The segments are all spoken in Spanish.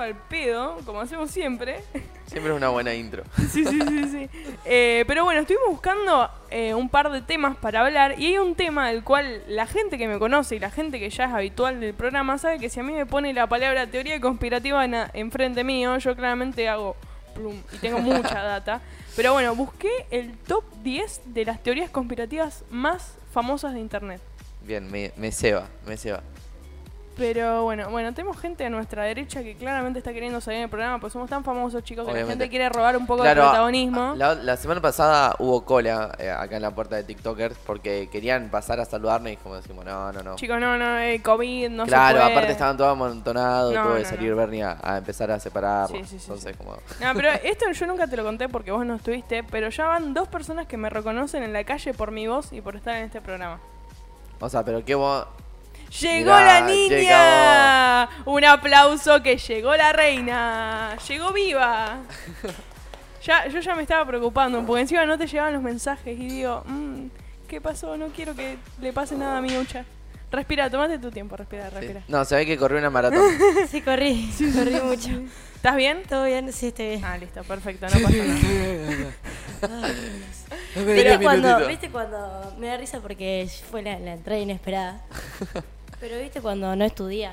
al pedo, como hacemos siempre. Siempre es una buena intro. sí, sí, sí, sí. Eh, pero bueno, estuvimos buscando eh, un par de temas para hablar y hay un tema del cual la gente que me conoce y la gente que ya es habitual del programa sabe que si a mí me pone la palabra teoría conspirativa en, enfrente mío, yo claramente hago plum y tengo mucha data. Pero bueno, busqué el top 10 de las teorías conspirativas más famosas de internet. Bien, me, me ceba, me ceba. Pero bueno, bueno, tenemos gente a nuestra derecha que claramente está queriendo salir en el programa, pues somos tan famosos, chicos, que la gente quiere robar un poco Claro, de protagonismo. La, la semana pasada hubo cola eh, acá en la puerta de TikTokers porque querían pasar a saludarnos y como decimos, no, no, no. Chicos, no, no, eh, COVID, no claro, se puede. aparte estaban todos amontonados, No, tuvo que no, salir no. Bernie a, a empezar a separarlos. Sí, sí, sí, Entonces, como... No, pero esto yo nunca te lo conté porque vos no estuviste, pero ya van dos personas que me reconocen en la calle por mi voz y por estar en este programa. O sea, pero qué vos... ¡Llegó Mirá, la niña! Un aplauso que llegó la reina. Llegó viva. Ya, yo ya me estaba preocupando, porque encima no te llegaban los mensajes y digo, mm, ¿qué pasó? No quiero que le pase nada a mi ucha. Respira, tomate tu tiempo, respira, sí. respira. No, se ve que corrió una maratón. Sí, corrí, corrí mucho. ¿Estás bien? ¿Todo bien? Sí, estoy bien. Ah, listo, perfecto, no pasa nada. ¿Viste, cuando, ¿Viste cuando me da risa porque fue la, la entrada inesperada? Pero ¿viste cuando no es tu día?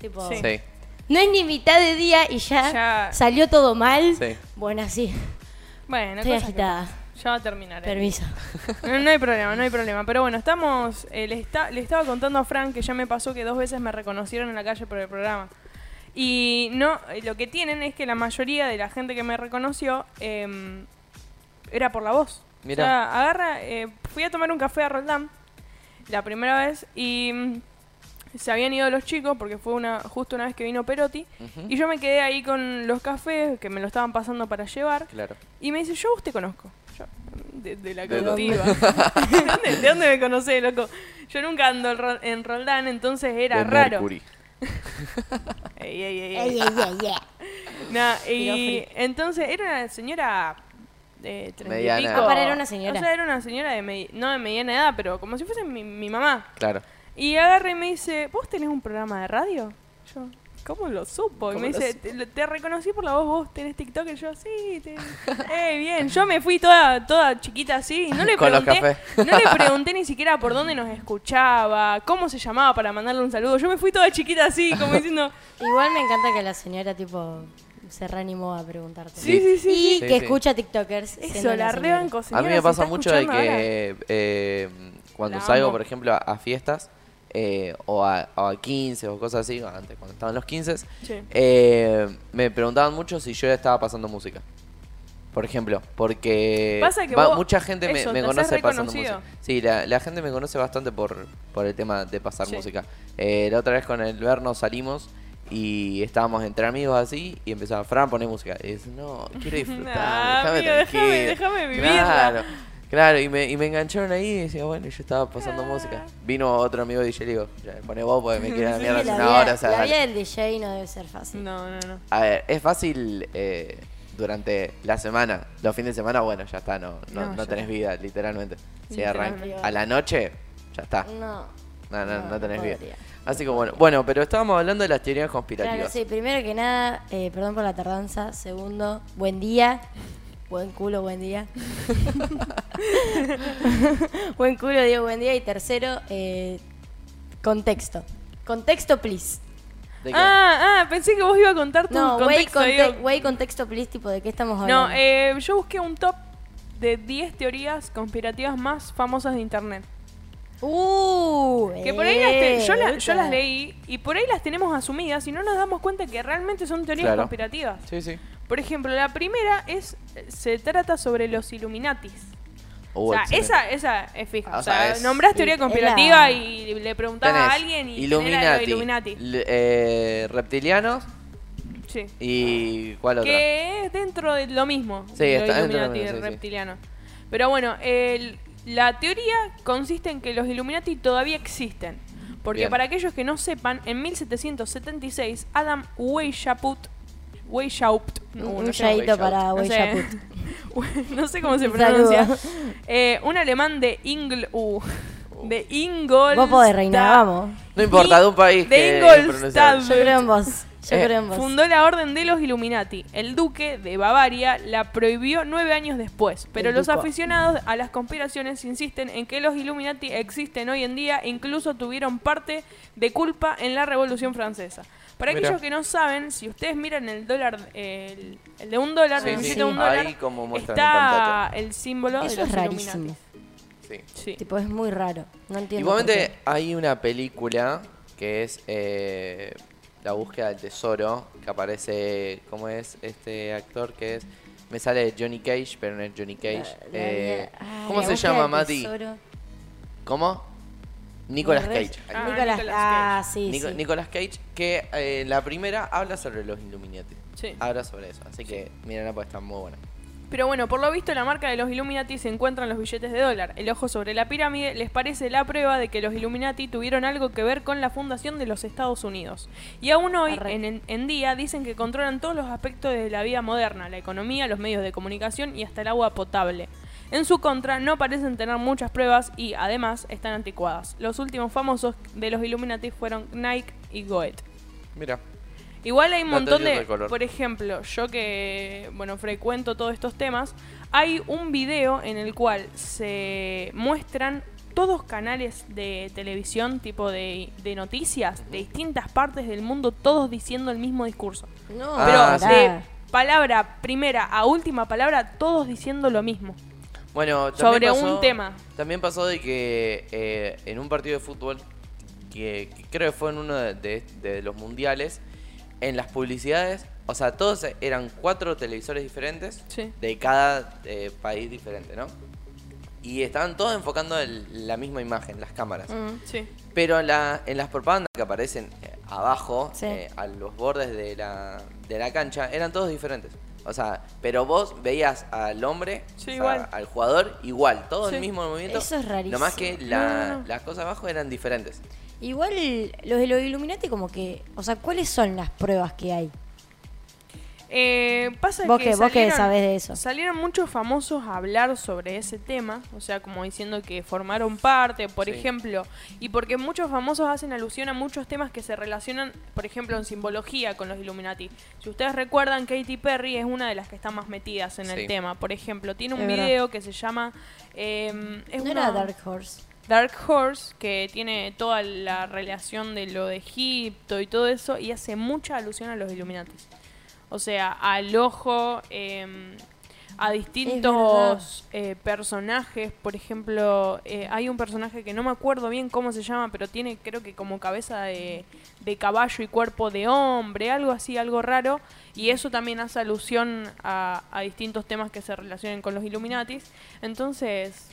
Tipo, Sí. Sí, no es ni mitad de día y ya, Ya. salió todo mal. sí. Bueno, así. Bueno, Estoy cosas que agitada. pasan. Ya va a terminar. eh. Permiso. No, no hay problema, no hay problema. Pero bueno, estamos. eh, le, está- le estaba contando a Frank que ya me pasó que dos veces me reconocieron en la calle por el programa. Y no, eh, lo que tienen es que la mayoría de la gente que me reconoció em, era por la voz. Mirá. O sea, agarra. eh, fui a tomar un café a Roldán la primera vez y mm, se habían ido los chicos porque fue una justo una vez que vino Perotti. Y yo me quedé ahí con los cafés que me lo estaban pasando para llevar. Claro. Y me dice, yo usted conozco. Yo, de, de la ¿De colectiva. ¿De, dónde- de dónde me conocés, loco? Yo nunca ando en Ro- en Roldán, entonces era De raro. Mercury. Ey, ey, ey, Ey, ey. ey, ey, ey. Nah, y entonces era una señora de y pico. Ah, para, era una señora. O sea, era una señora de medi- no de mediana edad, pero como si fuese mi, mi mamá. Claro. Y agarra y me dice, ¿vos tenés un programa de radio? Yo, ¿cómo lo supo? Y ¿Cómo me dice, te, te reconocí por la voz, vos tenés TikTok. Y yo, sí, te... eh, bien. Yo me fui toda, toda chiquita así. y No le Con los pregunté, cafés. no le pregunté ni siquiera por dónde nos escuchaba, cómo se llamaba para mandarle un saludo. Yo me fui toda chiquita así, como diciendo, Igual me encanta que la señora, tipo, se reanimó a preguntarte. sí, sí, sí. Y sí. Que sí. escucha TikTokers. Eso, la rebanco, A mí me ¿se pasa mucho de que eh, cuando La salgo, amo. por ejemplo, a, a fiestas eh, o, a, o a 15 o cosas así, antes cuando estaban los 15, Sí. eh, me preguntaban mucho si yo estaba pasando música. Por ejemplo, porque Pasa que va- vos- mucha gente me, eso, conoce pasando música. Sí, la, la gente me conoce bastante por, por el tema de pasar Sí. música. Eh, la otra vez con el Verno salimos y estábamos entre amigos así y empezaba, Fran, poné música. Y dice, no, quiero disfrutar, déjame amigo, déjame- tranquilo". déjame vivirla. Claro, claro, y me, y me engancharon ahí y decía, bueno, yo estaba pasando Ah. música. Vino otro amigo DJ y le digo, "Ya, poné vos porque me quiere la Sí, mierda hace una hora. O sea, la dale". vida del DJ no debe ser fácil. No, no, no. A ver, es fácil eh, durante la semana. Los fines de semana, bueno, ya está, no, no, No, no tenés vida, literalmente. Si Literalmente. arranca a la noche, ya está. No. No, no, no, tenés vida. Así que bueno, bueno, pero estábamos hablando de las teorías conspirativas. Claro, sí, primero que nada, eh, perdón por la tardanza. Segundo, buen día. Buen culo, buen día. buen culo, digo buen día. Y tercero, eh, contexto. Contexto, please. Ah, ah, pensé que vos ibas a contar tu No, contexto. conte- digo. güey, contexto, please, tipo, ¿de qué estamos hablando? No, eh, yo busqué un top de 10 teorías conspirativas más famosas de internet. Uh, Que por ahí las te- yo, la- yo epa. las leí y por ahí las tenemos asumidas y no nos damos cuenta que realmente son teorías Claro. conspirativas. Sí, sí. Por ejemplo, la primera es se trata sobre los Illuminatis. Uh, o sea, esa, esa es fija. Ah, O o sea, sea, es- nombrás teoría conspirativa la- y le preguntás a alguien y Illuminati, Illuminati. l- eh, reptilianos Sí. y ¿cuál otra? Que es dentro de lo mismo. Sí, lo está dentro de lo Illuminati mismo, sí, sí. reptiliano. Pero bueno, el- la teoría consiste en que los Illuminati todavía existen. Porque Bien. para aquellos que no sepan, en 1776 Adam Weishaupt Weishaupt no, Un no sé, yadito Weishaupt. para no sé. Weishaupt. no sé cómo se pronuncia. Eh, un alemán de Ingl uh, de Ingolstadt. Vos podés reinar, vamos. No importa, de un país de que Ingolstadt. Yo creo en vos. Eh, fundó la Orden de los Illuminati. El duque de Bavaria la prohibió nueve años después, pero los aficionados a las conspiraciones insisten en que los Illuminati existen hoy en día e incluso tuvieron parte de culpa en la Revolución Francesa. Para aquellos que no saben, si ustedes miran el dólar, el, de un dólar, el de un dólar, Ahí como está el símbolo Eso de los es rarísimo. Sí. Sí. Tipo, es muy raro. No entiendo. Igualmente hay una película que es eh, La búsqueda del tesoro, que aparece, ¿cómo es este actor que es? Me sale Johnny Cage, pero no es Johnny Cage. La- la- Eh, ¿Cómo la se llama, Mati? tesoro. ¿Cómo? Nicolas Cage. Ah. Nicolas, ah, sí, Nico- sí. Nicolas Cage, que eh, la primera habla sobre los Illuminati. Sí. Habla sobre eso, así que mírenla porque está muy buena. Pero bueno, por lo visto la marca de los Illuminati se encuentra en los billetes de dólar. El ojo sobre la pirámide les parece la prueba de que los Illuminati tuvieron algo que ver con la fundación de los Estados Unidos. Y aún hoy, en día, dicen que controlan todos los aspectos de la vida moderna, la economía, los medios de comunicación y hasta el agua potable. En su contra, no parecen tener muchas pruebas y, además, están anticuadas. Los últimos famosos de los Illuminati fueron Nike y Goethe. Mira. Igual hay un montón de por ejemplo, yo que, bueno, frecuento todos estos temas, hay un video en el cual se muestran todos canales de televisión, tipo de, de noticias, de distintas partes del mundo, todos diciendo el mismo discurso. No, Pero Ah, de palabra primera a última palabra, todos diciendo lo mismo. Bueno, Sobre pasó- un tema. También pasó de que eh, en un partido de fútbol, que, que creo que fue en uno de, de- de los mundiales, en las publicidades, o sea, todos eran cuatro televisores diferentes Sí. de cada eh, país diferente, ¿no? Y estaban todos enfocando el- la misma imagen, las cámaras. Mm. Sí. Pero en, la, en las propagandas que aparecen eh, abajo, Sí. eh, a los bordes de la, de la cancha, eran todos diferentes. O sea, pero vos veías al hombre, Sí, o sea, igual. al jugador, igual, todo Sí. el mismo movimiento. Eso es rarísimo. Nomás que la- No, no, no. las cosas abajo eran diferentes. Igual los de los Illuminati como que, o sea, ¿cuáles son las pruebas que hay? Eh, pasa Vos que, que- vos que salieron- sabés de eso. Salieron muchos famosos a hablar sobre ese tema, o sea, como diciendo que formaron parte, por Sí. ejemplo, y porque muchos famosos hacen alusión a muchos temas que se relacionan, por ejemplo, en simbología con los Illuminati. Si ustedes recuerdan, Katy Perry es una de las que están más metidas en Sí. el tema. Por ejemplo, tiene un Es verdad. video que se llama... eh, es no una- era Dark Horse. Dark Horse, que tiene toda la relación de lo de Egipto y todo eso, y hace mucha alusión a los Illuminatis. O sea, al ojo, eh, a distintos eh, personajes. Por ejemplo, eh, hay un personaje que no me acuerdo bien cómo se llama, pero tiene creo que como cabeza de, de caballo y cuerpo de hombre, algo así, algo raro. Y eso también hace alusión a, a distintos temas que se relacionen con los Illuminatis. Entonces,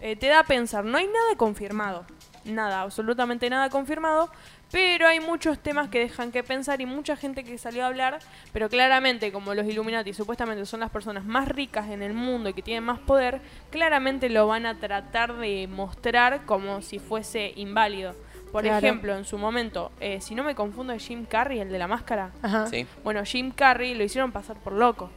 eh, te da a pensar, no hay nada confirmado, nada, absolutamente nada confirmado, pero hay muchos temas que dejan que pensar y mucha gente que salió a hablar, pero claramente como los Illuminati supuestamente son las personas más ricas en el mundo y que tienen más poder, claramente lo van a tratar de mostrar como si fuese inválido. Por Claro. ejemplo, en su momento, eh, si no me confundo, es Jim Carrey, el de la máscara. Ajá. ¿Sí? Bueno, Jim Carrey lo hicieron pasar por loco.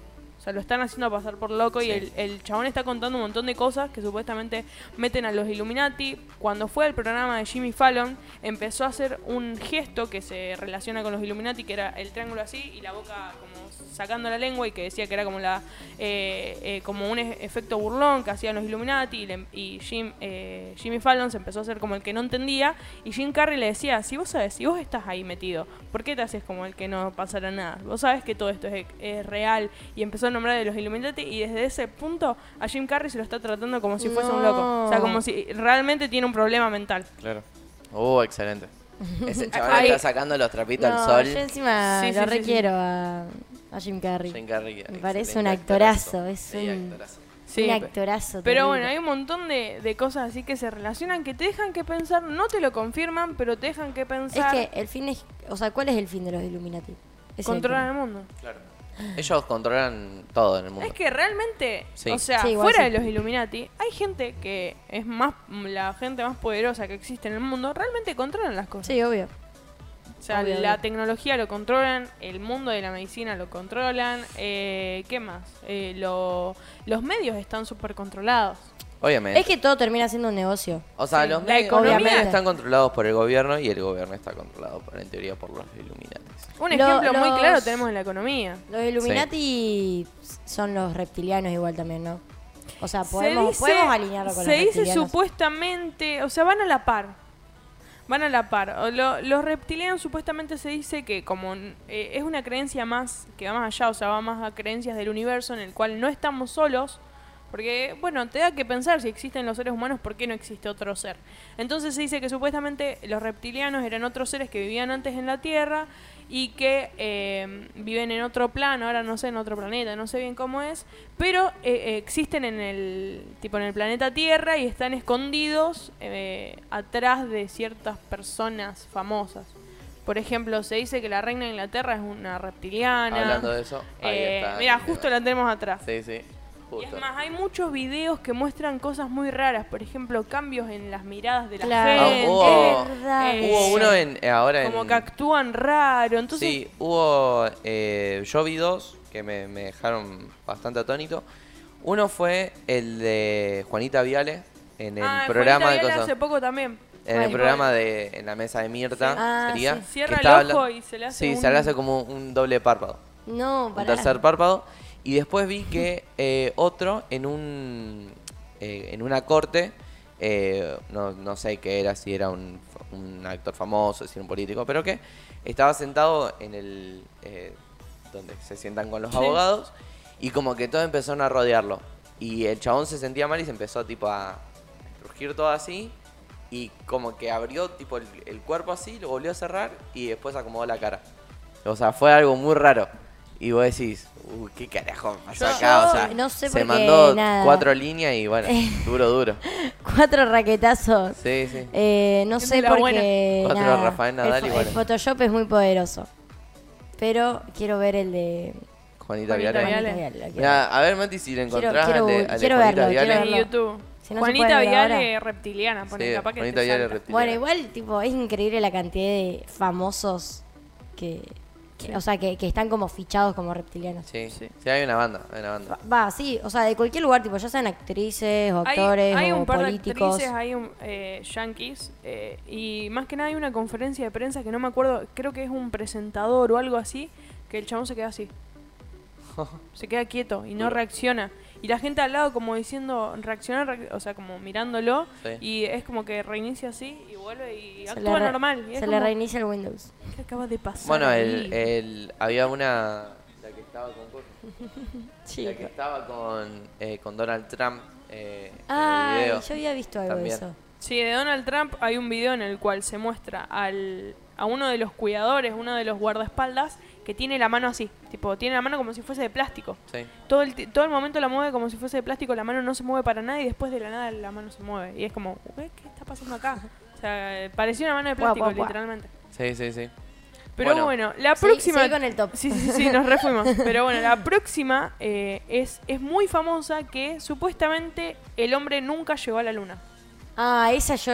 O sea, lo están haciendo pasar por loco y el, el chabón está contando un montón de cosas que supuestamente meten a los Illuminati. Cuando fue al programa de Jimmy Fallon, empezó a hacer un gesto que se relaciona con los Illuminati, que era el triángulo así y la boca como sacando la lengua y que decía que era como la eh, eh, como un e- efecto burlón que hacían los Illuminati y, le- y Jim, eh, Jimmy Fallon se empezó a hacer como el que no entendía y Jim Carrey le decía, si vos sabes, si vos estás ahí metido, ¿por qué te haces como el que no pasará nada? Vos sabes que todo esto es, es real y empezó a nombrar de los Illuminati y desde ese punto a Jim Carrey se lo está tratando como si fuese un loco. O sea, como si realmente tiene un problema mental. Claro. Oh, excelente. Ese chaval Ahí- está sacando los trapitos No, al sol. yo encima Sí, lo sí, sí, requiero a, a Jim Carrey. Jim Carrey, Me parece un actorazo, es Sí, un- actorazo. Sí, un actorazo. Pero terrible. bueno, hay un montón de, de cosas así que se relacionan que te dejan que pensar, no te lo confirman, pero te dejan que Es pensar. que el fin es. O sea, ¿cuál es el fin de los Illuminati? Ese es el controlan tema. el mundo. Claro. Ellos controlan todo en el mundo. Es que realmente, Sí. o sea, Sí, fuera sí. de los Illuminati, hay gente que es más la gente más poderosa que existe en el mundo, realmente controlan las cosas. Sí, obvio. o sea, obvio, la obvio. tecnología lo controlan, el mundo de la medicina lo controlan, eh, ¿qué más? Eh, lo- los medios están súper controlados. Obviamente. Es que todo termina siendo un negocio. O sea, Sí, los la medios economía- están controlados por el gobierno y el gobierno está controlado, por, en teoría, por los Illuminatis. Un Lo- ejemplo muy los- claro tenemos en la economía. Los Illuminati son los reptilianos igual también, ¿no? O sea, podemos, se podemos alinearlo con se los dice reptilianos. supuestamente, o sea, van a la par. Van a la par. O lo- los reptilianos supuestamente se dice que como eh, es una creencia más que va más allá, o sea, va más a creencias del universo en el cual no estamos solos. Porque, bueno, te da que pensar si existen los seres humanos, ¿por qué no existe otro ser? Entonces se dice que supuestamente los reptilianos eran otros seres que vivían antes en la Tierra y que eh, viven en otro plano, ahora no sé, en otro planeta, no sé bien cómo es, pero eh, eh, existen en el tipo en el planeta Tierra y están escondidos eh, atrás de ciertas personas famosas. Por ejemplo, se dice que la reina de Inglaterra es una reptiliana. Hablando de eso, ahí Eh, está. mira, justo la tenemos atrás. Sí, sí, Y es más, hay muchos videos que muestran cosas muy raras, por ejemplo, cambios en las miradas de la Claro, gente. Ah, hubo- es verdad. eh, Hubo uno en, eh, ahora como en... que actúan raro, entonces Sí, hubo. eh, yo vi dos que me, me dejaron bastante atónito. Uno fue el de Juanita Viale en el Ah, programa Juanita de cosas- hace poco también. En el programa de En la mesa de Mirta Sí. Ah, sería. sí. que Cierra estaba el ojo y se le hace Sí, un- se le hace como un doble párpado. No, Un para tercer párpado. Y después vi que eh, otro en un eh, en una corte, eh, no, no sé qué era, si era un, un actor famoso, si era un político, pero que estaba sentado en el donde se sientan con los Sí. abogados y como que todos empezaron a rodearlo. Y el chabón se sentía mal y se empezó tipo a rugir todo así. Y como que abrió tipo el, el cuerpo así, lo volvió a cerrar y después acomodó la cara. O sea, fue algo muy raro. Y vos decís, uy, ¿qué carajo pasó Yo- acá? O sea, no sé se mandó nada. cuatro líneas y bueno, duro, duro. Cuatro raquetazos. Sí, sí. Eh, no Es sé porque buena. Cuatro nada, Rafael Nadal el, y bueno. el Photoshop es muy poderoso. Pero quiero ver el de Juanita Juanita Viale. Viale. Juanita Viale, lo quiero Mirá, a ver, Mati, si le Quiero- encontrás quiero- al de, al de quiero Juanita verlo, quiero Viale. en verlo. YouTube. Si no Juanita Viale ahora. reptiliana, Sí, capaz que Juanita Viale salta. reptiliana. Bueno, igual, tipo, es increíble la cantidad de famosos que, que- o sea, que, que están como fichados como reptilianos. Sí, Sí. sí, hay una banda, hay una banda. Va, sí, o sea, de cualquier lugar, tipo, ya sean actrices o Hay, actores hay o un par políticos. de actrices, hay un eh, yankees eh, y más que nada hay una conferencia de prensa que no me acuerdo, creo que es un presentador o algo así, que el chabón se queda así. se queda quieto y no reacciona. Y la gente al lado como diciendo, reacciona, reacc- o sea, como mirándolo Sí. y es como que reinicia así y vuelve y se actúa normal. Y se le reinicia el Windows. ¿Qué acaba de pasar? Bueno, el, el, había una. La que estaba con. Sí. La que estaba con, eh, con Donald Trump eh, en el Ay, video. yo había visto algo También. de eso. Sí, de Donald Trump hay un video en el cual se muestra al, a uno de los cuidadores, uno de los guardaespaldas, que tiene la mano así. Tipo, tiene la mano como si fuese de plástico. Sí. Todo el, ti- todo el momento la mueve como si fuese de plástico, la mano no se mueve para nada y después de la nada la mano se mueve. Y es como, "Ué, ¿qué está pasando acá? O sea, parecía una mano de plástico, buah, buah. literalmente. Sí, sí, sí. Pero Bueno. bueno, la Sí, próxima... seguí con el top. Sí, sí, sí, nos refuimos. Pero bueno, la próxima eh, es, es muy famosa que supuestamente el hombre nunca llegó a la luna. Ah, esa yo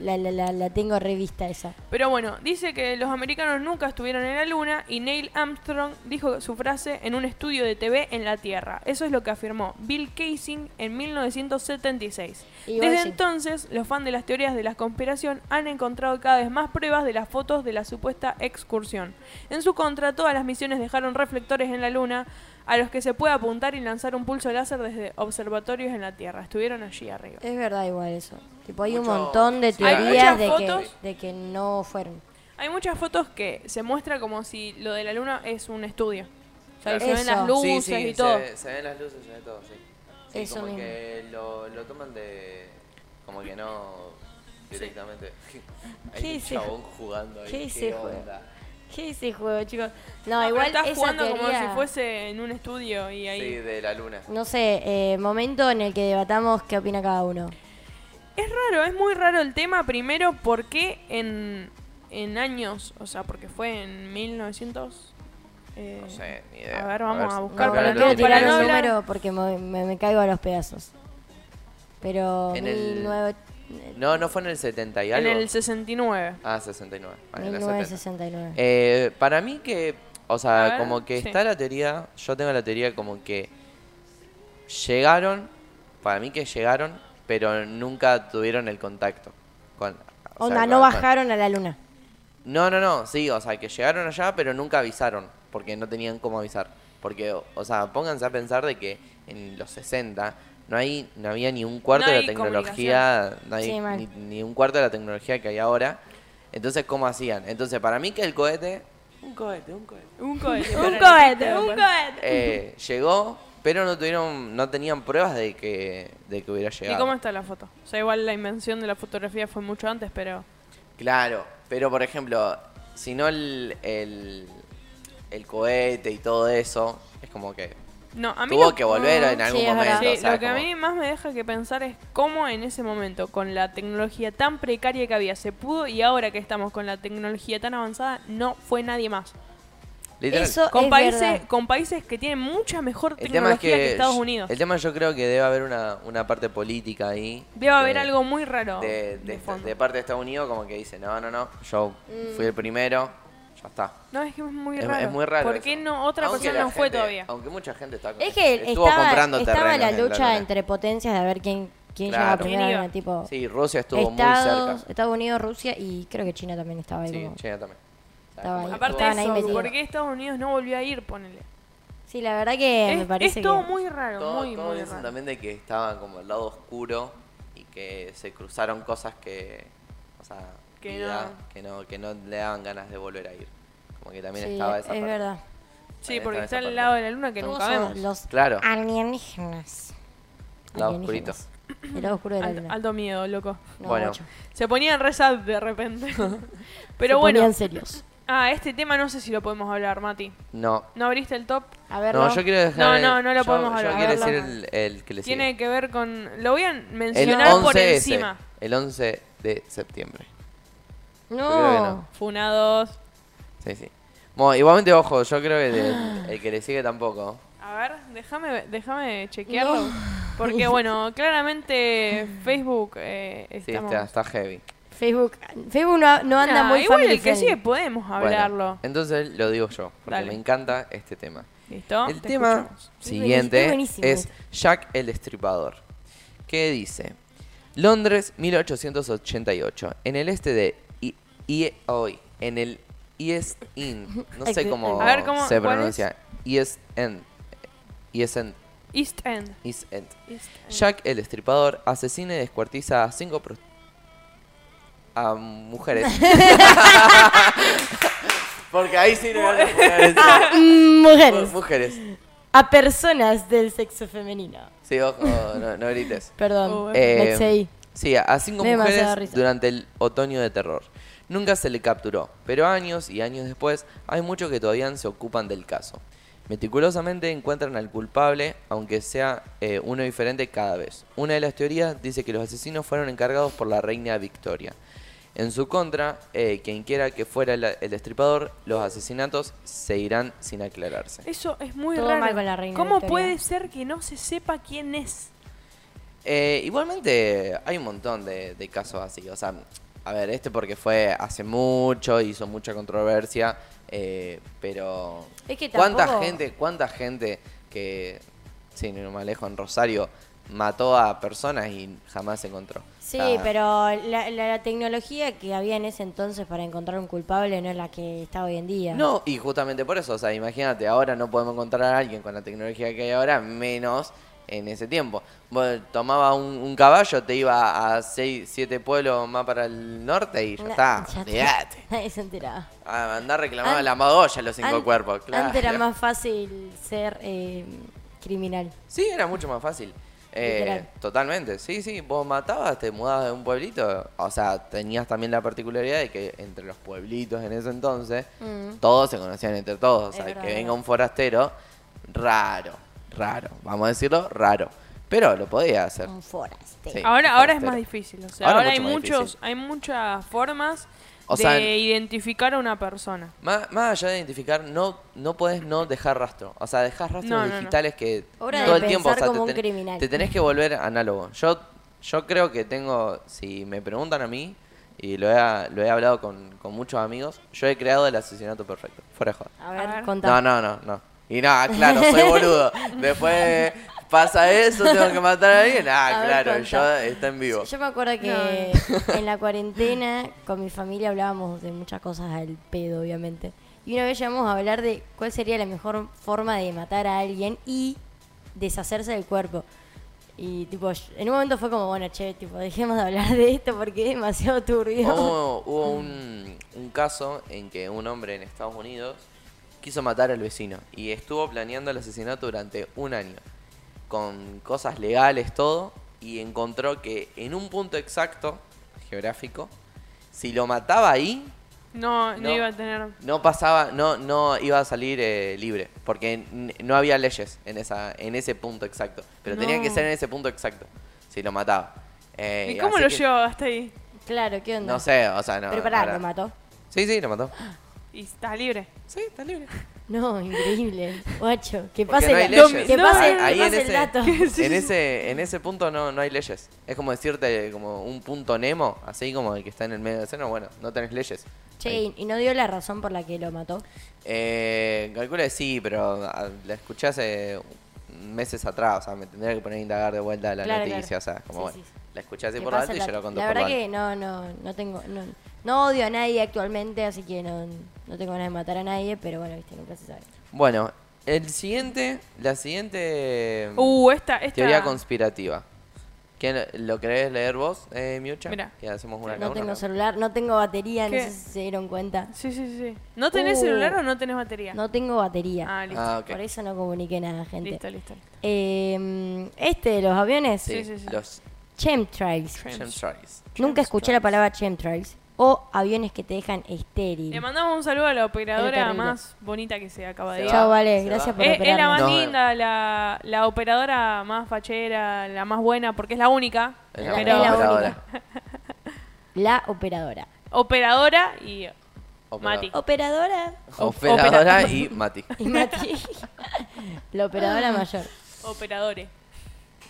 la, la, la, la tengo revista esa. Pero bueno, dice que los americanos nunca estuvieron en la luna y Neil Armstrong dijo su frase en un estudio de TV en la Tierra. Eso es lo que afirmó Bill Casing en 1976. Igual Desde entonces, los fans de las teorías de la conspiración han encontrado cada vez más pruebas de las fotos de la supuesta excursión. En su contra, todas las misiones dejaron reflectores en la luna a los que se puede apuntar y lanzar un pulso láser desde observatorios en la Tierra. Estuvieron allí arriba. Es verdad igual eso. Tipo, hay un Mucho- montón de Hay teorías muchas de que, fotos. de que no fueron. Hay muchas fotos que se muestra como si lo de la luna es un estudio. O sea, que se Eso. ven las luces sí, sí, y todo. Se, se ven las luces, se ve todo, sí. Sí, Eso como mismo. que lo, lo toman de. Como que no. Directamente. Hay ¿Qué un chabón jugando ahí. qué ese juego? onda? ¿Qué es ese juego, chicos? No, No, igual estás esa jugando como teoría- si fuese en un estudio y ahí. Sí, de la luna. No sé, eh, momento en el que debatamos qué opina cada uno. Es raro, es muy raro el tema. Primero, porque en, en años, o sea, porque fue en 1900. eh, No sé, ni idea. A ver, vamos a No, buscar no para quiero no- tirar para no un hablar- número porque me, me- me caigo a los pedazos. Pero En el- 19 No, no fue en el 70 y En algo. el 69. Ah, 69. Vale, en el 70. 1969. Eh, para mí que, o sea, ver, como que sí. está la teoría, yo tengo la teoría como que llegaron, para mí que llegaron pero nunca tuvieron el contacto. Con, o sea, no bajaron a la luna. No, no, no, sí, o sea, que llegaron allá, pero nunca avisaron, porque no tenían cómo avisar. Porque, o sea, pónganse a pensar de que en los 60 no hay no había ni un cuarto de la tecnología, no hay ni, un cuarto de la tecnología que hay ahora. Entonces, ¿cómo hacían? Entonces, para mí que el cohete, un cohete, un cohete, un cohete, un cohete, un cohete, eh, llegó, pero no tuvieron, no tenían pruebas de que, de que hubiera llegado. ¿Y cómo está la foto? O sea, igual la invención de la fotografía fue mucho antes, pero. Claro, pero por ejemplo, si no el, el, el cohete y todo eso, es como que no, a mí tuvo que volver en algún momento. lo que a mí más me deja que pensar es cómo en ese momento, con la tecnología tan precaria que había, se pudo y ahora que estamos con la tecnología tan avanzada, no fue nadie más. Eso con es países con países que tienen mucha mejor tecnología que, Estados Unidos. El tema yo creo que debe haber una, una parte política ahí. Debe haber algo muy raro. De, de, parte de Estados Unidos como que dice, no, no, no, yo fui el primero, ya está. No, es que es muy raro. Es muy raro. ¿Por qué no otra persona no fue todavía? Aunque mucha gente está Es que estuvo estaba, comprando estaba la lucha entre potencias de ver quién quién claro. llegaba primero, tipo Sí, Rusia estuvo muy cerca. Estados Unidos, Rusia y creo que China también estaba ahí. Sí, China también. Estaba ahí. Aparte de eso, ¿por qué Estados Unidos no volvió a ir? Ponele. Sí, la verdad que me parece es todo que... muy raro, todo, muy, todo muy raro. también de que estaban como el lado oscuro y que se cruzaron cosas que, o sea, que, no. que no que no le daban ganas de volver a ir que también estaba esa es verdad. Sí, porque está al lado de la luna que nunca vemos. Los claro. alienígenas. Lado oscurito. El lado oscuro de la luna. Alto miedo, loco. bueno. Se ponían resad de repente. Pero Se bueno. Ponían serios. Ah, este tema no sé si lo podemos hablar, Mati. No. ¿No abriste el top? A ver, no, yo quiero dejar. No, no, no lo podemos hablar. Yo quiero decir el, el, que le sigue. Tiene que ver con. Lo voy a mencionar por encima. el 11 de septiembre. No. no. Funados. Sí, sí igualmente, ojo, yo creo que el, que le sigue tampoco. A ver, déjame, déjame chequearlo. Porque, bueno, claramente Facebook eh, Sí, está, heavy. Facebook, Facebook no, anda muy igual el que sigue podemos hablarlo. entonces lo digo yo, porque me encanta este tema. ¿Listo? El tema siguiente es Jack el Destripador, que dice, Londres 1888, en el este de y hoy, en el East In. No sé cómo, se pronuncia. East End. East End. East End. East End. Jack el Destripador asesina y descuartiza a cinco a mujeres. Porque ahí sí no a mujeres. Mujeres. A personas del sexo femenino. Sí, ojo, no, grites. Perdón, oh, eh, Sí, a cinco mujeres durante el otoño de terror. Nunca se le capturó, pero años y años después hay muchos que todavía se ocupan del caso. Meticulosamente encuentran al culpable, aunque sea eh, uno diferente cada vez. Una de las teorías dice que los asesinos fueron encargados por la reina Victoria. En su contra, eh, quien quiera que fuera el, destripador, los asesinatos se irán sin aclararse. Eso es muy raro. ¿Cómo puede ser que no se sepa quién es? Eh, igualmente hay un montón de, de casos así. O sea, a ver, este porque fue hace mucho, hizo mucha controversia, eh, pero ¿cuánta gente, cuánta gente que, sí, no me alejo, en Rosario, mató a personas y jamás se encontró? Sí, pero la, tecnología que había en ese entonces para encontrar un culpable no es la que está hoy en día. No, y justamente por eso, o sea, imagínate, ahora no podemos encontrar a alguien con la tecnología que hay ahora, menos en ese tiempo. Vos tomaba un, caballo, te iba a 6, 7 pueblos más para el norte y ya está. Ya Nadie se enteraba. A andar reclamando la magoya los cinco cuerpos. Claro. Antes era más fácil ser eh, criminal. Sí, era mucho más fácil. Eh, totalmente, sí, sí, vos matabas, te mudabas de un pueblito, o sea, tenías también la particularidad de que entre los pueblitos en ese entonces, mm. todos se conocían entre todos, o sea, que venga un forastero, raro raro, vamos a decirlo, raro. Pero lo podía hacer. Un forastero. ahora, ahora es más difícil. O sea, ahora, hay muchos, hay muchas formas de identificar a una persona. Más, allá de identificar, no, no puedes no dejar rastro. O sea, dejar rastros digitales que todo el tiempo. O sea, te, te, tenés que volver análogo. Yo, yo creo que tengo, si me preguntan a mí, y lo he, lo he hablado con, con muchos amigos, yo he creado el asesinato perfecto. Fuera de A ver, No, no, no, no. Y nada, claro, soy boludo. Después pasa eso, tengo que matar a alguien. Ah, claro, yo está en vivo. Yo me acuerdo que en la cuarentena con mi familia hablábamos de muchas cosas al pedo, obviamente. Y una vez llegamos a hablar de cuál sería la mejor forma de matar a alguien y deshacerse del cuerpo. Y tipo, en un momento fue como, bueno, che, tipo, dejemos de hablar de esto porque es demasiado turbio. Hubo, un, un, caso en que un hombre en Estados Unidos quiso matar al vecino y estuvo planeando el asesinato durante un año, con cosas legales, todo, y encontró que en un punto exacto, geográfico, si lo mataba ahí, no, no, iba a tener. No pasaba, no, no iba a salir eh, libre, porque no había leyes en esa, en ese punto exacto. Pero tenía que ser en ese punto exacto, si lo mataba. Eh, ¿Y cómo lo llevó hasta ahí? Claro, ¿qué onda? No sé, o sea, no. Pero pará, ¿lo mató? Sí, sí, lo mató. ¿Y está libre? Sí, está libre. No, increíble. Guacho, que pase, no que pase, ahí en, ese, dato. En ese, en ese punto no, no hay leyes. Es como decirte como un punto Nemo, así como el que está en el medio del seno, bueno, no tenés leyes. Che, ¿y no dio la razón por la que lo mató? Eh, calculo que sí, pero ah, la escuché hace meses atrás, o sea, me tendría que poner a indagar de vuelta la noticia, o sea, como bueno, la escuché así por alto y yo lo conté La verdad que no, no, no tengo, no, no, odio a nadie actualmente, así que no, no tengo ganas de matar a nadie, pero bueno, viste, nunca se sabe. Bueno, el siguiente, la siguiente uh, esta, esta... teoría conspirativa. ¿Quién, ¿Lo querés leer vos, eh, Miucha? Mira. Que hacemos una No tengo celular, no tengo batería, no sé si se dieron cuenta. Sí, sí, sí. ¿No tenés uh. celular o no tenés batería? No tengo batería. Ah, listo. Ah, Por eso no comuniqué nada, gente. Listo, listo. Eh, este de los aviones. Sí, sí, sí. Los chemtrails. Chemtrails. Nunca escuché la palabra chemtrails o aviones que te dejan estéril. Le mandamos un saludo a la operadora más bonita que se acaba de ir. Chao, vale, gracias por es, es la más linda, la, la, operadora más fachera, la más buena, porque es la única. Es la, operadora. la operadora. Operadora y Mati. Operadora. Operadora y Mati. Y Mati. la operadora mayor. Operadores.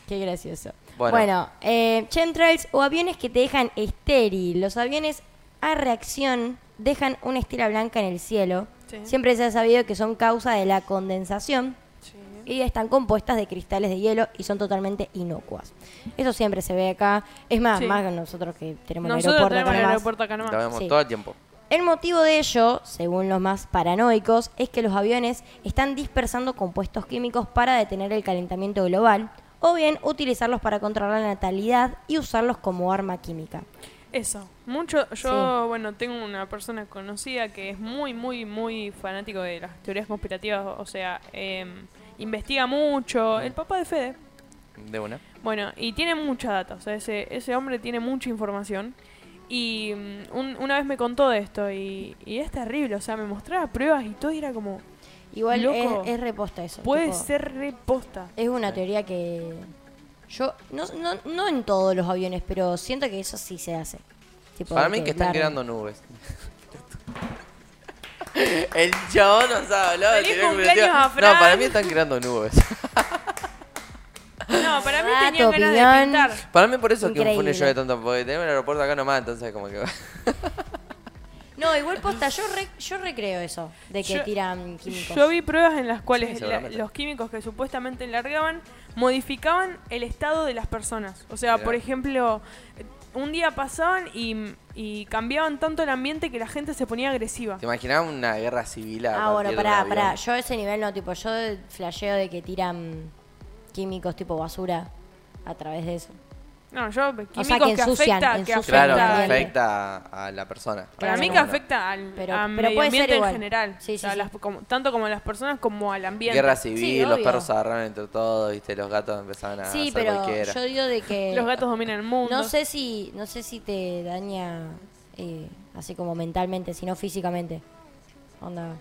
Qué gracioso. Bueno, eh, chemtrails o aviones que te dejan estéril. Los aviones a reacción dejan una estela blanca en el cielo. Siempre se ha sabido que son causa de la condensación y están compuestas de cristales de hielo y son totalmente inocuas. Eso siempre se ve acá. Es más, más que nosotros que tenemos el aeropuerto acá, el aeropuerto acá nomás. Lo vemos todo el tiempo. El motivo de ello, según los más paranoicos, es que los aviones están dispersando compuestos químicos para detener el calentamiento global o bien utilizarlos para controlar la natalidad y usarlos como arma química. Eso, mucho, yo, bueno, tengo una persona conocida que es muy, muy, muy fanático de las teorías conspirativas, o sea, em, investiga mucho, el papá de Fede. De una. Bueno, y tiene mucha data, o sea, ese, ese hombre tiene mucha información. Y mm, una vez me contó de esto y, y es terrible, o sea, me mostraba pruebas y todo y era como, Igual es, reposta eso. Puede ser reposta. Es una teoría que yo, no, no, no en todos los aviones, pero siento que eso sí se hace. Para mí que están creando nubes. El chabón nos ha hablado de teoría No, para mí están creando nubes. No, para mí tenían ganas de pintar. Para mí por eso que un yo de tanto, porque tenemos el aeropuerto acá nomás, entonces como que... No, igual posta, yo, yo recreo eso, de que tiran químicos. Yo vi pruebas en las cuales los químicos que supuestamente largaban modificaban el estado de las personas. O sea, por ejemplo, un día pasaban y, cambiaban tanto el ambiente que la gente se ponía agresiva. ¿Te imaginabas una guerra civil? ah, bueno, pará, pará. Yo a ese nivel no, tipo, yo flasheo de que tiran químicos tipo basura a través de eso. No, yo químicos o que, afecta, que claro, afecta a la persona. Para mí que afecta al medio ambiente en general. Sí, tanto como a las personas como al ambiente. Guerra civil, los perros se agarraron entre todos, viste, los gatos empezaban a Sí, pero yo digo de que los gatos dominan el mundo. No sé si no sé si te daña eh, así como mentalmente, sino físicamente. Onda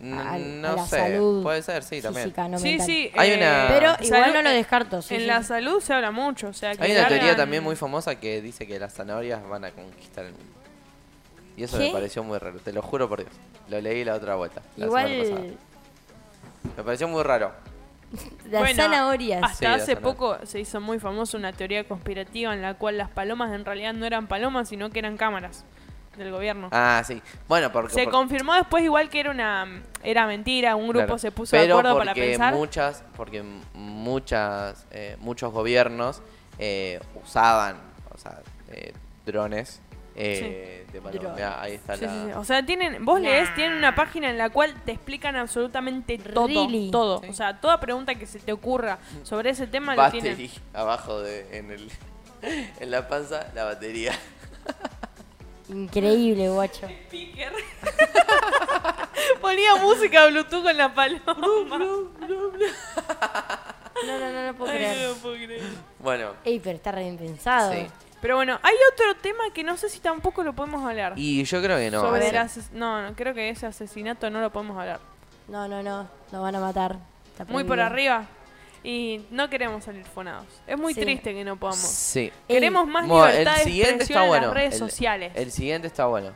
no sé, puede ser, sí, también. sí, sí. Hay una... Eh, pero igual no lo descarto. en la salud se habla mucho. O sea, Hay una teoría también muy famosa que dice que las zanahorias van a conquistar el mundo. Y eso me pareció muy raro, te lo juro por Dios. Lo leí la otra vuelta. igual. Me pareció muy raro. Las zanahorias. Hasta hace poco se hizo muy famosa una teoría conspirativa en la cual las palomas en realidad no eran palomas, sino que eran cámaras. Del gobierno. Ah, sí. Bueno, porque... Se confirmó después igual que era una era mentira, un grupo se puso de acuerdo para pensar. Muchas, porque muchas, eh, muchos gobiernos eh, usaban o sea, eh, drones eh, de ahí está la... O sea, tienen, vos lees, tienen una página en la cual te explican absolutamente todo. Todo. O sea, toda pregunta que se te ocurra sobre ese tema lo tienen. abajo de, en, el, en la panza, la batería. Increíble, guacho. Speaker. Ponía música Bluetooth con la paloma. No, no, no, no, no, no puedo creer. No puedo creer. Bueno. Ey, pero está bien pensado. Sí. Pero bueno, hay otro tema que no sé si tampoco lo podemos hablar. Y yo creo que no. no, no, creo que ese asesinato no lo podemos hablar. No, no, no, nos van a matar. Muy por arriba. Y no queremos salir fonados. Es muy triste que no podamos. Sí. Queremos más libertad de expresión en las redes sociales. El siguiente está bueno.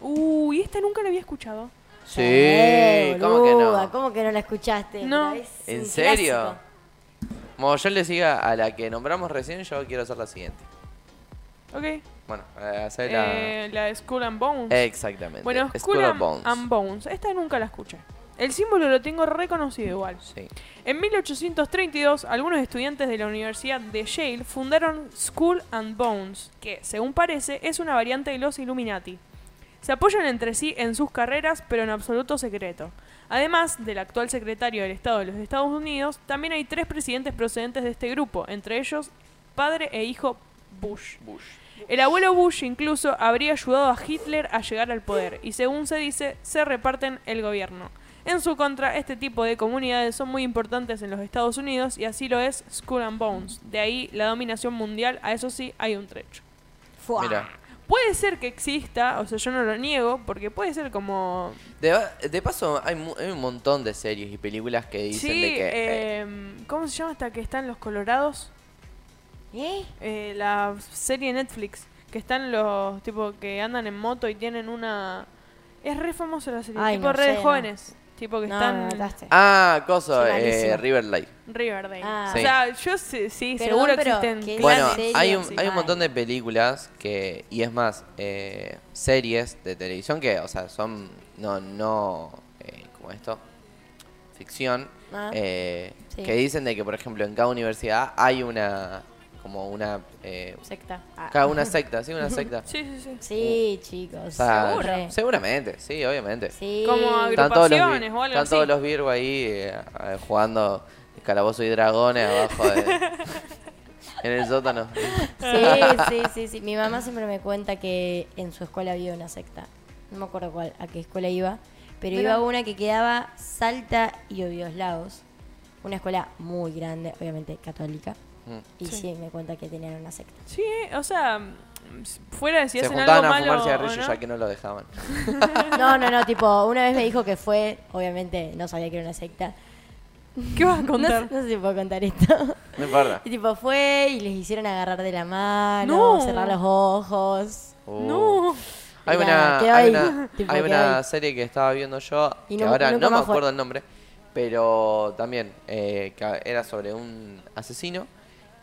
Uy, esta nunca la había escuchado. Sí, eh, ¿cómo que no? ¿Cómo que no la escuchaste? No. ¿En serio? Como yo le siga a la que nombramos recién, yo quiero hacer la siguiente. Ok. Bueno, eh, hacer la... Eh, la Skull and Bones. Exactamente. Bueno, Skull, and, Bones. Esta nunca la escuché. El símbolo lo tengo reconocido igual. Sí. En 1832, algunos estudiantes de la Universidad de Yale fundaron Skull and Bones, que, según parece, es una variante de los Illuminati. Se apoyan entre sí en sus carreras, pero en absoluto secreto. Además del actual secretario del Estado de los Estados Unidos, también hay tres presidentes procedentes de este grupo, entre ellos padre e hijo Bush. El abuelo Bush incluso habría ayudado a Hitler a llegar al poder y según se dice, se reparten el gobierno. En su contra, este tipo de comunidades son muy importantes en los Estados Unidos y así lo es Skull and Bones. De ahí la dominación mundial, a eso sí hay un trecho. Mira, Puede ser que exista, o sea, yo no lo niego, porque puede ser como... De, paso, hay, un montón de series y películas que dicen de que... Eh, em, ¿Cómo se llama esta que está en Los Colorados? ¿Eh? ¿Eh? la serie Netflix, que están los tipos que andan en moto y tienen una... Es re famosa la serie, tipo re de jóvenes. Tipo que están. ah, cosa, eh, Riverdale. Riverdale. Ah. O sea, yo sí, sí seguro existen. Bueno, hay un, hay un montón de películas que, y es más, eh, series de televisión que, o sea, son, no, no, eh, como esto, ficción, ah. eh, que dicen de que, por ejemplo, en cada universidad hay una como una eh, secta. Cada una secta, sí, una secta. sí, sí, sí. Sí, chicos. Seguramente, sí, obviamente. Sí. Como agrupaciones o algo Están todos los Virgo ahí eh, jugando calabozo y dragones abajo de, en el sótano. Sí, sí, sí, sí. Mi mamá siempre me cuenta que en su escuela había una secta. No me acuerdo cuál, a qué escuela iba. Pero iba una que quedaba Salta y Lagos Una escuela muy grande, obviamente católica. Y sí. me cuenta que tenían una secta. Sí, o sea, fuera de si Se hacen algo malo. a fumar cigarrillos ya que no lo dejaban. no, no, no, tipo, una vez me dijo que fue, obviamente no sabía que era una secta. ¿Qué vas a contar? No, sé si puedo contar esto. No importa. Y tipo, fue y les hicieron agarrar de la mano, cerrar los ojos. Uh. No. Hay una, hay una, hay una serie que estaba viendo yo, que ahora no me acuerdo el nombre, pero también eh, que era sobre un asesino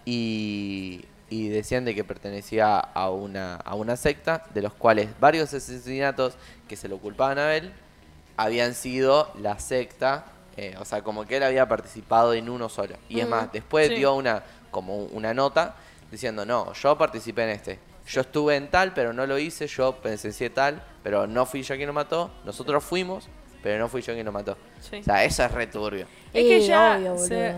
y, decían de que pertenecía a una, a una secta, de los cuales varios asesinatos que se lo culpaban a él habían sido la secta, eh, o sea, como que él había participado en uno solo. Y es más, después dio una, como una nota diciendo, no, yo participé en este. Yo estuve en tal, pero no lo hice, yo presencié tal, pero no fui yo quien lo mató, nosotros fuimos, pero no fui yo quien lo mató. O sea, eso es returbio. Es que ya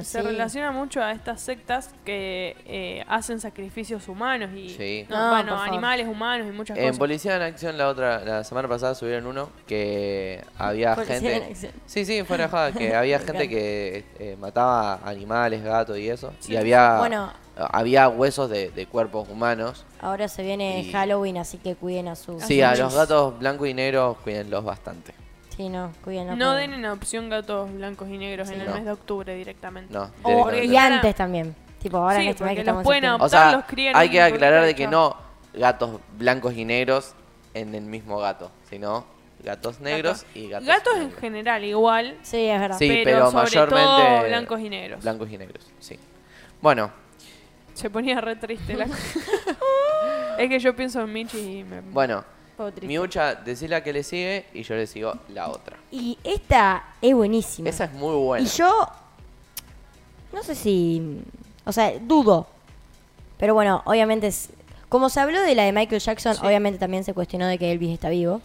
se, relaciona mucho a estas sectas que eh, hacen sacrificios humanos y bueno, animales humanos y muchas cosas. En Policía en Acción la otra la semana pasada subieron uno que había gente Sí, sí, fue enojada que había gente que eh, mataba animales, gatos y eso y había bueno, había huesos de, cuerpos humanos. Ahora se viene Halloween, así que cuiden a sus Sí, a los gatos blancos y negros cuídenlos bastante. Sí, no, No den en opción gatos blancos y negros en el mes de octubre directamente. No, y antes también. Tipo, ahora en este mes que los pueden adoptar, los crían Hay que aclarar de que no gatos blancos y negros en el mismo gato, sino gatos negros y gatos Gatos en general igual. Sí, es verdad. Sí, pero, mayormente blancos y negros. Blancos y negros, sí. Bueno. Se ponía re triste la Es que yo pienso en Michi y me... Bueno, Miucha, decirle que le sigue y yo le sigo la otra. Y esta es buenísima. Esa es muy buena. Y yo, no sé si, o sea, dudo. Pero bueno, obviamente, es, como se habló de la de Michael Jackson, obviamente también se cuestionó de que Elvis está vivo.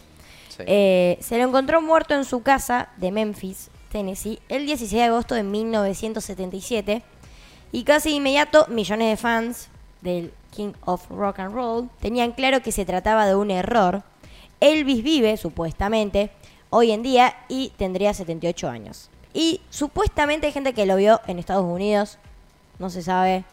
Eh, se lo encontró muerto en su casa de Memphis, Tennessee, el 16 de agosto de 1977. Y casi inmediato, millones de fans del King of Rock and Roll tenían claro que se trataba de un error. Elvis vive, supuestamente, hoy en día y tendría 78 años. Y supuestamente hay gente que lo vio en Estados Unidos, no se sabe,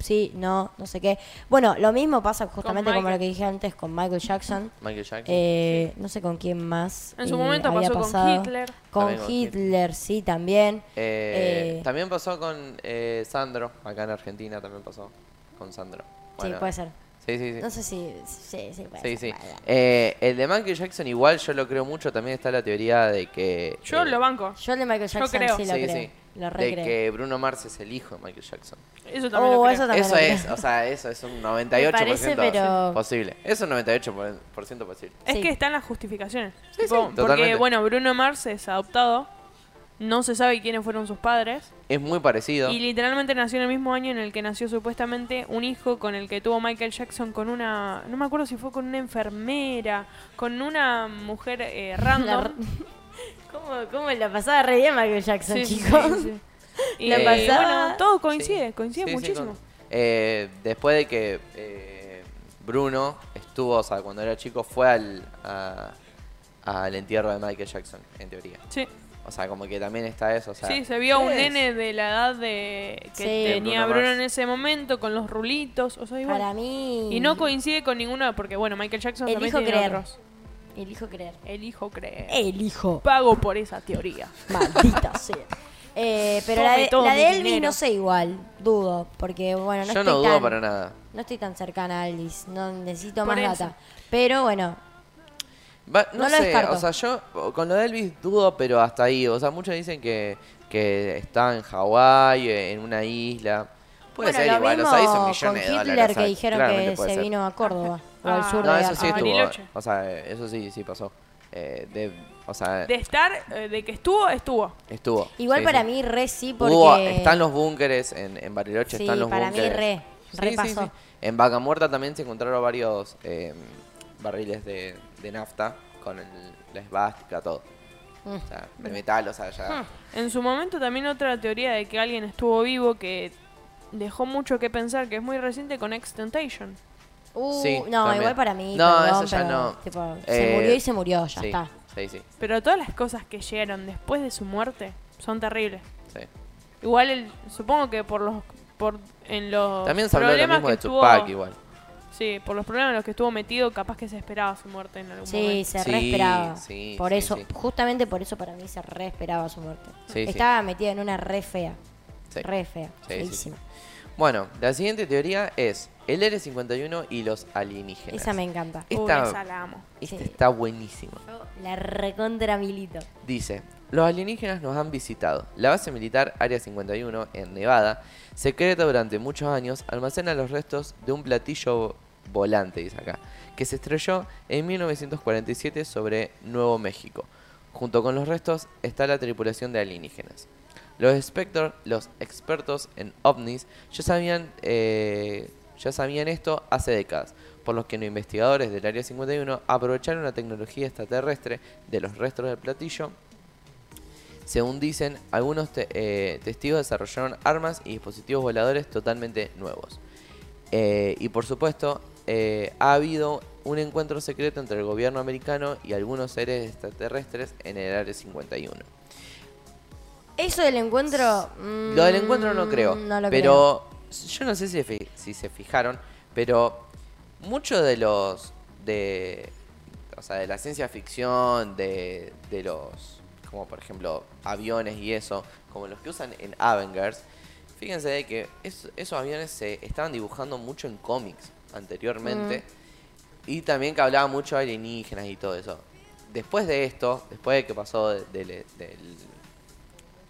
sí, no, no sé qué. Bueno, lo mismo pasa justamente como lo que dije antes con Michael Jackson. Michael Jackson. Eh, no sé con quién más. En su eh, momento pasó con Hitler. Con Hitler, sí, también. Eh, también pasó con Sandro, acá en Argentina también pasó con Sandro. sí, puede ser. Sí, sí, sí. No sé si. Sí, sí, puede sí, sí. el de Michael Jackson, igual yo lo creo mucho. También está la teoría de que. Yo lo banco. Yo el de Michael Jackson sí lo creo de que Bruno Mars es el hijo de Michael Jackson. Eso también, oh, eso, eso es, o sea, eso es un 98% posible. Es un 98% posible. Es que están las justificaciones. Sí, porque, bueno, Bruno Mars es adoptado. No se sabe quiénes fueron sus padres. Es muy parecido. Y literalmente nació en el mismo año en el que nació supuestamente un hijo con el que tuvo Michael Jackson con una... No me acuerdo si fue con una enfermera, con una mujer eh, random. ¿Cómo, cómo la pasaba re bien Michael Jackson, chicos? y la pasaba... Bueno, todo coincide, coincide muchísimo. Eh, después de que eh, Bruno estuvo, o sea, cuando era chico, fue al, al entierro de Michael Jackson, en teoría. Sí. O sea, como que también está eso. O sea, sí, se vio un nene de la edad de que tenía Bruno, en ese momento con los rulitos. O sea, igual. Para mí. Y no coincide con ninguno, porque bueno, Michael Jackson también tiene creer. otros. Elijo creer. Elijo creer. Elijo. Pago por esa teoría. Maldita sea. Eh, pero la de, la de Elvis no sé igual, dudo, porque bueno, no Yo estoy no dudo para nada. No estoy tan cercana a Elvis, no necesito más data. Pero bueno. No, sé, o sea, yo con lo de Elvis dudo, pero hasta ahí. O sea, muchos dicen que, que está en Hawái, en una isla. Puede ser igual, o sea, hizo millones con de Hitler que dijeron que se vino a Córdoba. o al ah. sur no, de eso sí estuvo. O sea, eso sí, sí pasó. Eh, de, o sea, de estar, eh, de que estuvo, estuvo. Estuvo. Igual para mí re sí porque... están los búnkeres en, en Bariloche, están los para búnkeres. para mí re, re pasó. En Vaca Muerta también se encontraron varios eh, barriles de, de, nafta con el, la esvástica, todo. Mm. O sea, de metal, o sea, ya... Ah. En su momento también otra teoría de que alguien estuvo vivo que dejó mucho que pensar, que es muy reciente con X-Tentation. Uh, no, igual para mí. No, eso ya no. se murió y se murió, ya está. Sí, sí. Pero todas las cosas que llegaron después de su muerte son terribles. Sí. Igual, el, supongo que por los. Por, en los También se habló lo mismo de Tupac, igual. Sí, por los problemas en los que estuvo metido, capaz que se esperaba su muerte en algún momento. Sí, se re esperaba. por eso, justamente por eso para mí se re esperaba su muerte. Estaba metido en una re fea. Re fea, feísima. Bueno, la siguiente teoría es el R51 y los alienígenas. Esa me encanta. Esta, esa la amo. Esta está buenísima. la recontra milito. Dice, los alienígenas nos han visitado. La base militar Área 51 en Nevada, secreta durante muchos años, almacena los restos de un platillo volante, dice acá, que se estrelló en 1947 sobre Nuevo México. Junto con los restos está la tripulación de alienígenas. Los, los expertos en ovnis ya sabían, eh, ya sabían esto hace décadas, por lo que los investigadores del Área 51 aprovecharon la tecnología extraterrestre de los restos del platillo. Según dicen, algunos eh, testigos desarrollaron armas y dispositivos voladores totalmente nuevos. Eh, y por supuesto, ha habido un encuentro secreto entre el gobierno americano y algunos seres extraterrestres en el Área 51. Eso del encuentro. lo del encuentro no creo. Mm, pero yo no sé si, si se fijaron, pero muchos de los. de. O sea, de la ciencia ficción, de, de los. como por ejemplo aviones y eso, como los que usan en Avengers. Fíjense de que esos aviones se estaban dibujando mucho en cómics anteriormente. Mm. Y también que hablaba mucho de alienígenas y todo eso. Después de esto, después de que pasó del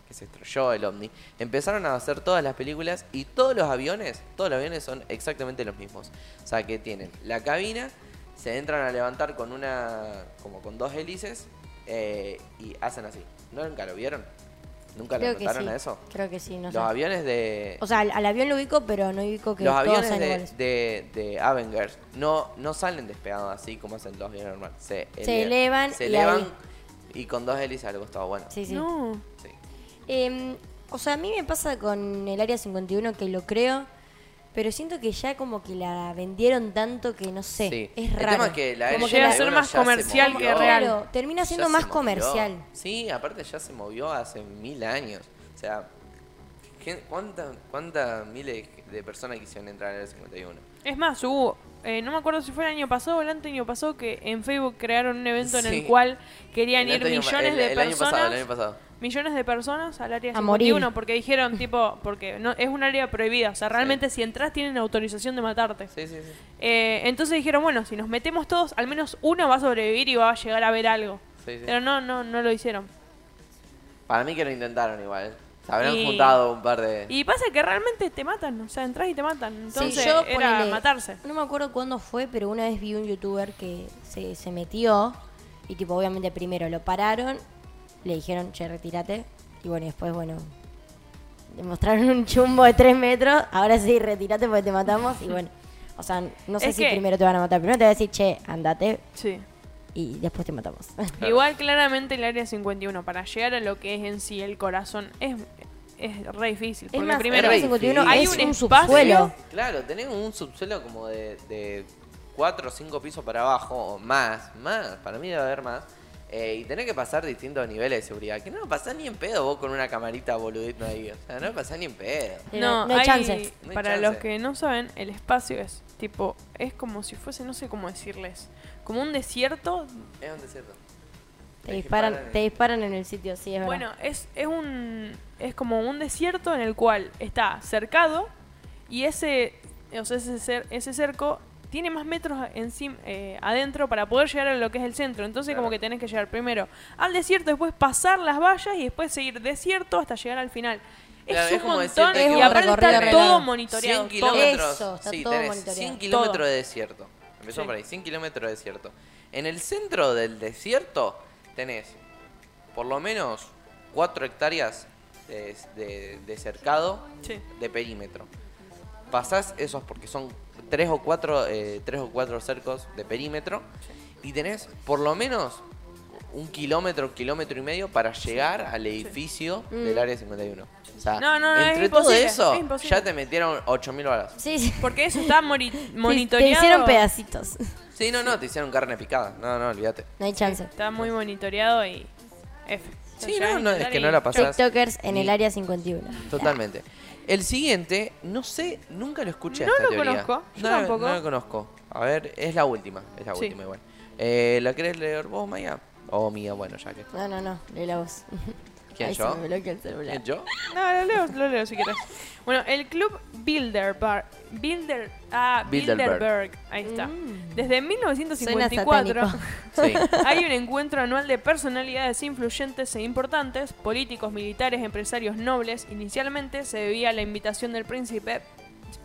que se estrelló el ovni, empezaron a hacer todas las películas y todos los aviones, todos los aviones son exactamente los mismos. O sea que tienen la cabina, se entran a levantar con una, como con dos hélices eh, y hacen así. ¿Nunca lo vieron? ¿Nunca le notaron a eso? Creo que sí, no Los aviones de... O sea, al, avión lo ubico, pero no ubico que Los aviones de, de, Avengers no, no salen despegados así como hacen los aviones normales. Se, elevan, se elevan y, con dos hélices algo estaba bueno. Sí, sí. Em, o sea, a mí me pasa con el Área 51 que lo creo pero siento que ya como que la vendieron tanto que no sé, es raro. El tema es que la como que ser más comercial que real. termina siendo más comercial. Sí, aparte ya se movió hace mil años. O sea, ¿cuántas cuánta miles de personas quisieron entrar en el 51? Es más, hubo, eh, no me acuerdo si fue el año pasado o el año pasado, que en Facebook crearon un evento en el cual querían ir millones de personas. Año pasado, el año pasado millones de personas al área 51 porque dijeron tipo porque no es un área prohibida o sea realmente si entras tienen autorización de matarte. Sí, sí, sí. Eh, entonces dijeron bueno si nos metemos todos al menos uno va a sobrevivir y va a llegar a ver algo. Pero no no no lo hicieron. Para mí que lo intentaron igual. Se habrán juntado un par de y pasa que realmente te matan o sea entras y te matan. Entonces era matarse. no me acuerdo cuándo fue pero una vez vi un youtuber que se, se metió y tipo obviamente primero lo pararon le dijeron, che, retírate. Y bueno, después, bueno, demostraron un chumbo de tres metros. Ahora sí, retírate porque te matamos. Y bueno, o sea, no sé si primero te van a matar. Primero te van a decir, che, andate. Sí. Y después te matamos. Igual, claramente, el área 51, para llegar a lo que es en sí el corazón, es es re difícil. Porque más, primero el 51 hay un, subsuelo. Claro, tenemos un subsuelo como de, de 4 o 5 pisos para abajo, o más, más, para mí debe haber más. Eh, y tenés que pasar distintos niveles de seguridad. Que no pasás ni en pedo vos con una camarita boludito ahí. O sea, no pasás ni en pedo. No, no hay, chance. para los que no saben, el espacio es tipo, es como si fuese, no sé cómo decirles, como un desierto. Es un desierto. Te disparan, te disparan en el sitio, sí, es Bueno, es, es un es como un desierto en el cual está cercado y ese o sea, ese, ese cerco tiene más metros encima, eh, adentro para poder llegar a lo que es el centro. Entonces como que tenés que llegar primero al desierto, después pasar las vallas y después seguir desierto hasta llegar al final. es, un montón y aparte está todo monitoreado. 100 kilómetros, sí, tenés 100 kilómetros de desierto. Empezó por ahí, 100 kilómetros de desierto. En el centro del desierto tenés por lo menos 4 hectáreas de, de, cercado de perímetro. Pasás esos porque son tres o cuatro, eh, tres o cuatro cercos de perímetro y tenés por lo menos un kilómetro, kilómetro y medio para llegar al edificio del mm. área 51. O sea, entre todo eso, ya te metieron 8.000 balas. Sí, sí. Porque eso está monitoreado. te hicieron pedacitos. Sí, no, no, te hicieron carne picada. No, no, olvídate. No hay chance. está muy monitoreado y F. Sí, no, no, es que no la pasás. TikTokers en el área 51. Totalmente. El siguiente, no sé, nunca lo escuché no esta lo teoría. conozco, yo no, tampoco. No lo conozco. A ver, es la última, es la última igual. Eh, ¿La querés leer vos, Maya? O mía, bueno, ya que. No, no, no, lee la voz. ¿Quién yo? ¿Quién yo? No, lo leo, lo leo si quieres. Bueno, el club Bilderberg. Bilder, ah, Bilderberg. Ahí está. Mm. Desde 1954 hay un encuentro anual de personalidades influyentes e importantes, políticos, militares, empresarios nobles. Inicialmente se debía a la invitación del príncipe,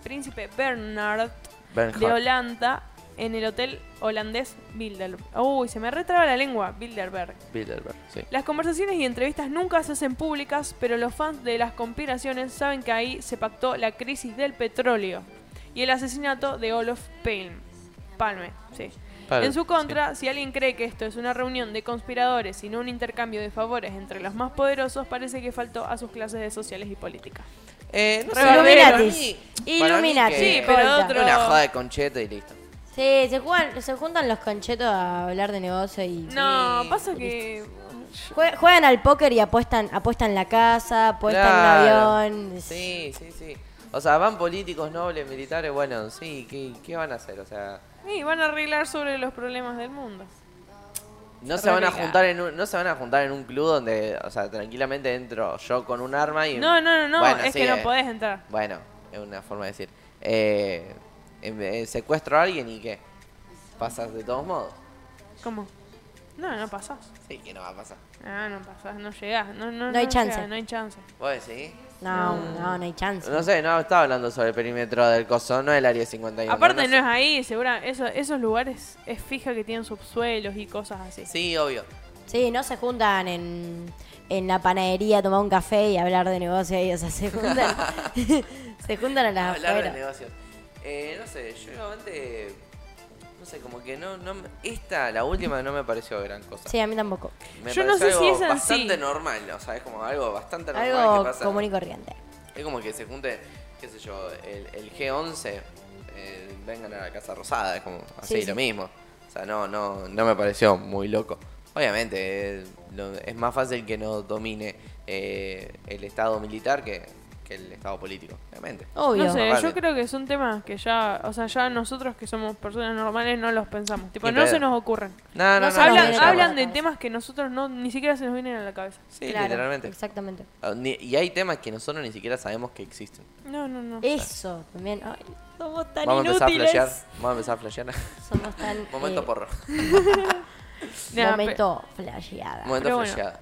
príncipe Bernard de Holanda en el hotel holandés Bilderberg. Uy, se me retraba la lengua, Bilderberg. Bilderberg, sí. Las conversaciones y entrevistas nunca se hacen públicas, pero los fans de las conspiraciones saben que ahí se pactó la crisis del petróleo y el asesinato de Olof Palme. Palme, sí. en su contra, si alguien cree que esto es una reunión de conspiradores y no un intercambio de favores entre los más poderosos, parece que faltó a sus clases de sociales y políticas. Eh, no Illuminati. Illuminati. Sí, pero otro... Una joda de concheto y listo. Sí, se, juegan, se juntan los conchetos a hablar de negocio y... No, pasa que... Juegan al póker y apuestan apuestan la casa, apuestan el avión. Sí, sí, sí. O sea, van políticos, nobles, militares, bueno, sí, ¿qué, qué van a hacer? O sea... Sí, van a arreglar sobre los problemas del mundo. No se, van a juntar en un, no se van a juntar en un club donde, o sea, tranquilamente entro yo con un arma y... No, no, no, no, es que no podés entrar. Bueno, es una forma de decir. Eh, eh, secuestro a alguien y qué? ¿Pasas de todos modos? ¿Cómo? No, no pasas. Sí, que no va a pasar. Ah, no pasas, no llegás. No, no, no hay chance. no hay chance. ¿Vos decís? No, no, no hay chance. No sé, no estaba hablando sobre el perímetro del coso, no el área 51. Aparte no, es ahí, segura, eso, esos lugares es fija que tienen subsuelos y cosas así. Sí, obvio. Sí, no se juntan en, en la panadería a tomar un café y hablar de negocio ahí, o sea, se juntan, se juntan a las Hablar de negocios. Eh, no sé, yo igualmente no sé, como que no, no esta, la última no me pareció gran cosa. Sí, a mí tampoco. Me Yo no sé si es bastante normal, o sea, es como algo bastante normal algo que pasa. común y corriente. Es como que se junte, qué sé yo, el, G11, eh, vengan a la Casa Rosada, es como así, lo mismo. O sea, no, no, no me pareció muy loco. Obviamente, eh, es más fácil que no domine eh, el Estado militar que que el estado político, obviamente. Obvio. No sé, yo creo que son temas que ya, o sea, ya nosotros que somos personas normales no los pensamos. Tipo, no se nos ocurren. No, no, hablan, hablan de temas que nosotros no ni siquiera se nos vienen a la cabeza. Sí, literalmente. Exactamente. Ah, y hay temas que nosotros ni siquiera sabemos que existen. No, no, no. Eso también. Ay, somos tan Vamos a empezar a flashear. Vamos a empezar a flashear. Somos tan. Momento eh, porro. Momento flasheada. Momento flasheada.